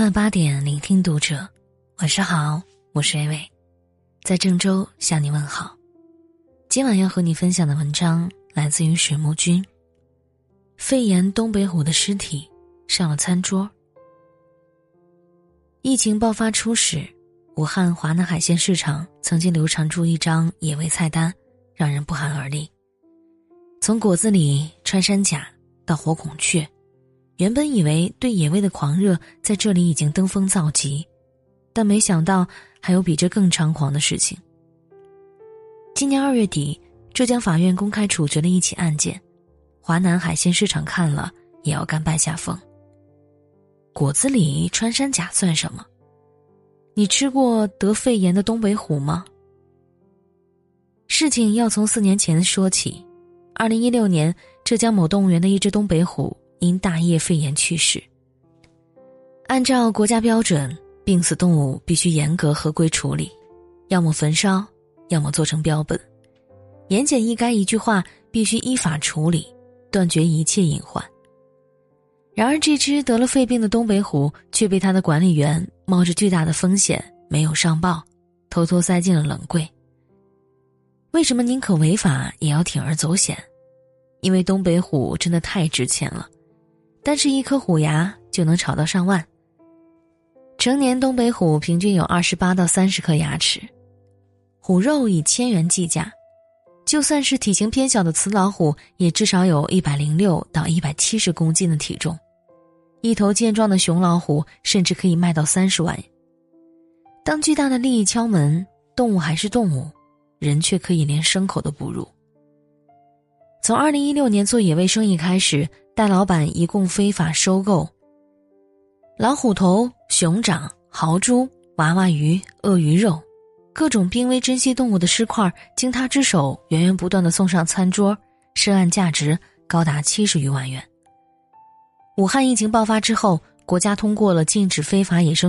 晚八点，聆听读者。晚上好，我是 A 伟，在郑州向你问好。今晚要和你分享的文章来自于水木君。肺炎东北虎的尸体上了餐桌。疫情爆发初始，武汉华南海鲜市场曾经流传出一张野味菜单，让人不寒而栗。从果子里、穿山甲到火孔雀。原本以为对野味的狂热在这里已经登峰造极，但没想到还有比这更猖狂的事情。今年二月底，浙江法院公开处决了一起案件，华南海鲜市场看了也要甘拜下风。果子狸、穿山甲算什么？你吃过得肺炎的东北虎吗？事情要从四年前说起，二零一六年，浙江某动物园的一只东北虎。因大叶肺炎去世。按照国家标准，病死动物必须严格合规处理，要么焚烧，要么做成标本。言简意赅一句话，必须依法处理，断绝一切隐患。然而，这只得了肺病的东北虎却被他的管理员冒着巨大的风险没有上报，偷偷塞进了冷柜。为什么宁可违法也要铤而走险？因为东北虎真的太值钱了。单是一颗虎牙就能炒到上万。成年东北虎平均有二十八到三十颗牙齿，虎肉以千元计价，就算是体型偏小的雌老虎，也至少有一百零六到一百七十公斤的体重。一头健壮的雄老虎甚至可以卖到三十万。当巨大的利益敲门，动物还是动物，人却可以连牲口都不如。从二零一六年做野味生意开始。戴老板一共非法收购老虎头、熊掌、豪猪、娃娃鱼、鳄鱼肉，各种濒危珍稀动物的尸块，经他之手源源不断的送上餐桌，涉案价值高达七十余万元。武汉疫情爆发之后，国家通过了禁止非法野生